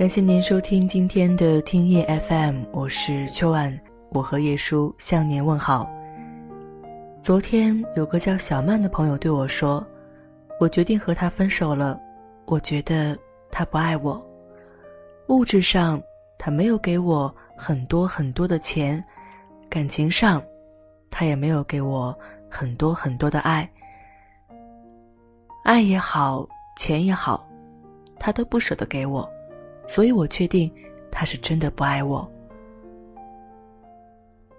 感谢您收听今天的听夜 FM，我是秋晚，我和叶叔向您问好。昨天有个叫小曼的朋友对我说：“我决定和他分手了，我觉得他不爱我。物质上，他没有给我很多很多的钱；感情上，他也没有给我很多很多的爱。爱也好，钱也好，他都不舍得给我。”所以我确定，他是真的不爱我。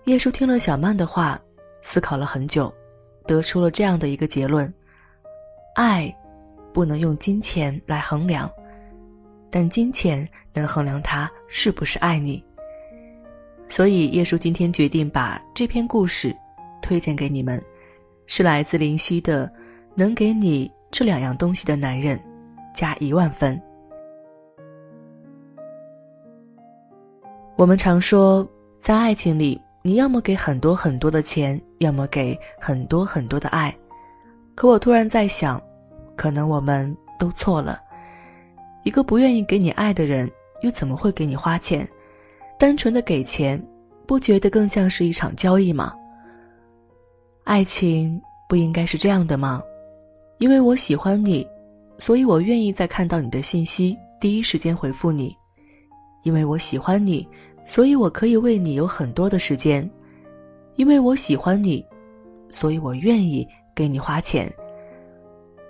叶叔听了小曼的话，思考了很久，得出了这样的一个结论：爱不能用金钱来衡量，但金钱能衡量他是不是爱你。所以叶叔今天决定把这篇故事推荐给你们，是来自林夕的《能给你这两样东西的男人》，加一万分。我们常说，在爱情里，你要么给很多很多的钱，要么给很多很多的爱。可我突然在想，可能我们都错了。一个不愿意给你爱的人，又怎么会给你花钱？单纯的给钱，不觉得更像是一场交易吗？爱情不应该是这样的吗？因为我喜欢你，所以我愿意在看到你的信息第一时间回复你。因为我喜欢你。所以我可以为你有很多的时间，因为我喜欢你，所以我愿意给你花钱。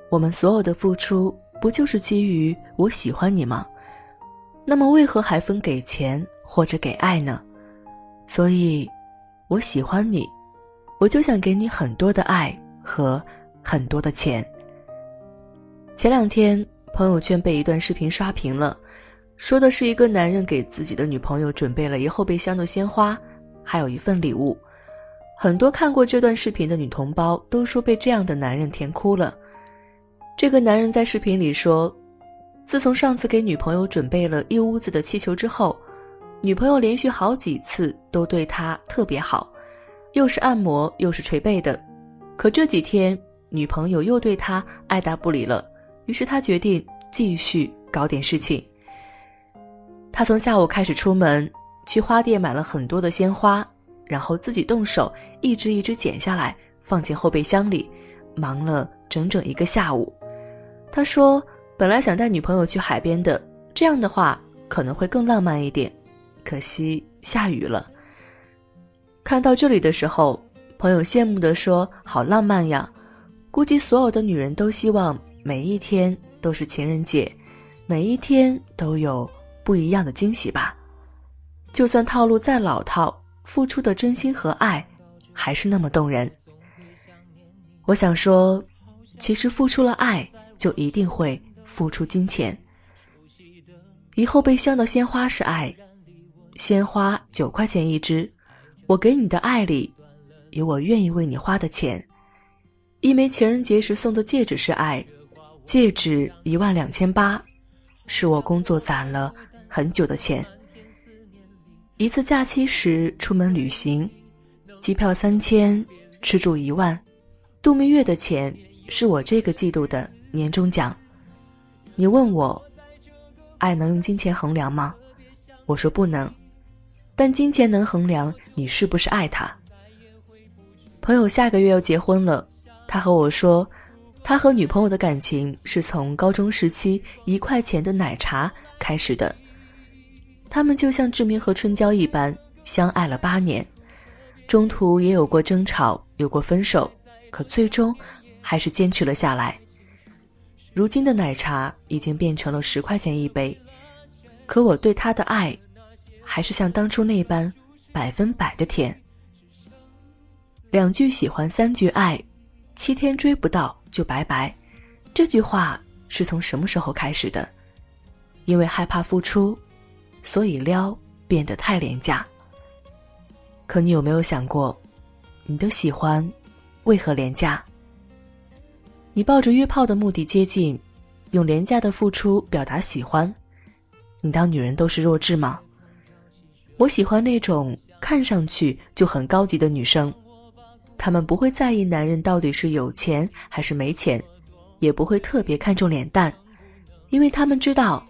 我们所有的付出，不就是基于我喜欢你吗？那么为何还分给钱或者给爱呢？所以，我喜欢你，我就想给你很多的爱和很多的钱。前两天朋友圈被一段视频刷屏了。说的是一个男人给自己的女朋友准备了一后备箱的鲜花，还有一份礼物。很多看过这段视频的女同胞都说被这样的男人甜哭了。这个男人在视频里说，自从上次给女朋友准备了一屋子的气球之后，女朋友连续好几次都对他特别好，又是按摩又是捶背的。可这几天女朋友又对他爱答不理了，于是他决定继续搞点事情。他从下午开始出门，去花店买了很多的鲜花，然后自己动手一支一支剪下来，放进后备箱里，忙了整整一个下午。他说：“本来想带女朋友去海边的，这样的话可能会更浪漫一点，可惜下雨了。”看到这里的时候，朋友羡慕地说：“好浪漫呀！估计所有的女人都希望每一天都是情人节，每一天都有。”不一样的惊喜吧，就算套路再老套，付出的真心和爱，还是那么动人。我想说，其实付出了爱，就一定会付出金钱。以后被香的鲜花是爱，鲜花九块钱一支，我给你的爱里，有我愿意为你花的钱。一枚情人节时送的戒指是爱，戒指一万两千八，是我工作攒了。很久的钱。一次假期时出门旅行，机票三千，吃住一万，度蜜月的钱是我这个季度的年终奖。你问我，爱能用金钱衡量吗？我说不能，但金钱能衡量你是不是爱他。朋友下个月要结婚了，他和我说，他和女朋友的感情是从高中时期一块钱的奶茶开始的。他们就像志明和春娇一般，相爱了八年，中途也有过争吵，有过分手，可最终还是坚持了下来。如今的奶茶已经变成了十块钱一杯，可我对他的爱，还是像当初那般百分百的甜。两句喜欢，三句爱，七天追不到就拜拜。这句话是从什么时候开始的？因为害怕付出。所以撩变得太廉价。可你有没有想过，你的喜欢为何廉价？你抱着约炮的目的接近，用廉价的付出表达喜欢，你当女人都是弱智吗？我喜欢那种看上去就很高级的女生，她们不会在意男人到底是有钱还是没钱，也不会特别看重脸蛋，因为她们知道。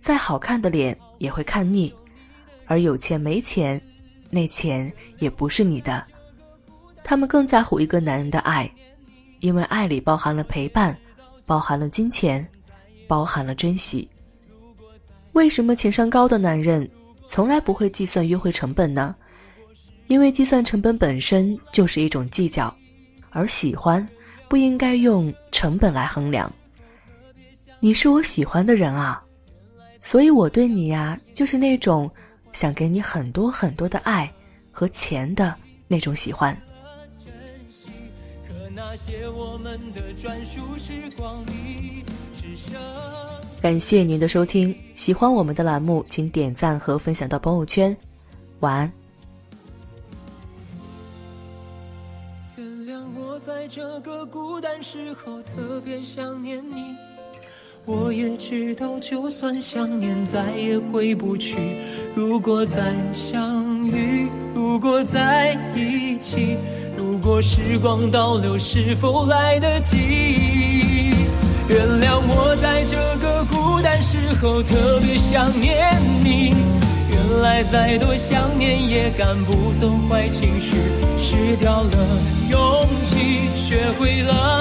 再好看的脸也会看腻，而有钱没钱，那钱也不是你的。他们更在乎一个男人的爱，因为爱里包含了陪伴，包含了金钱，包含了珍惜。为什么情商高的男人从来不会计算约会成本呢？因为计算成本本身就是一种计较，而喜欢不应该用成本来衡量。你是我喜欢的人啊，所以我对你呀，就是那种想给你很多很多的爱和钱的那种喜欢。感谢您的收听，喜欢我们的栏目，请点赞和分享到朋友圈。晚安。原谅我在这个孤单时候特别想念你，我也知道就算想念再也回不去。如果再相遇，如果在一起，如果时光倒流，是否来得及？原谅我在这个孤单时候特别想念你。原来再多想念也赶不走坏情绪，失掉了勇气，学会了。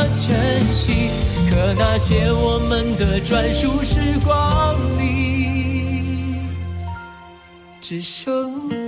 那些我们的专属时光里，只剩。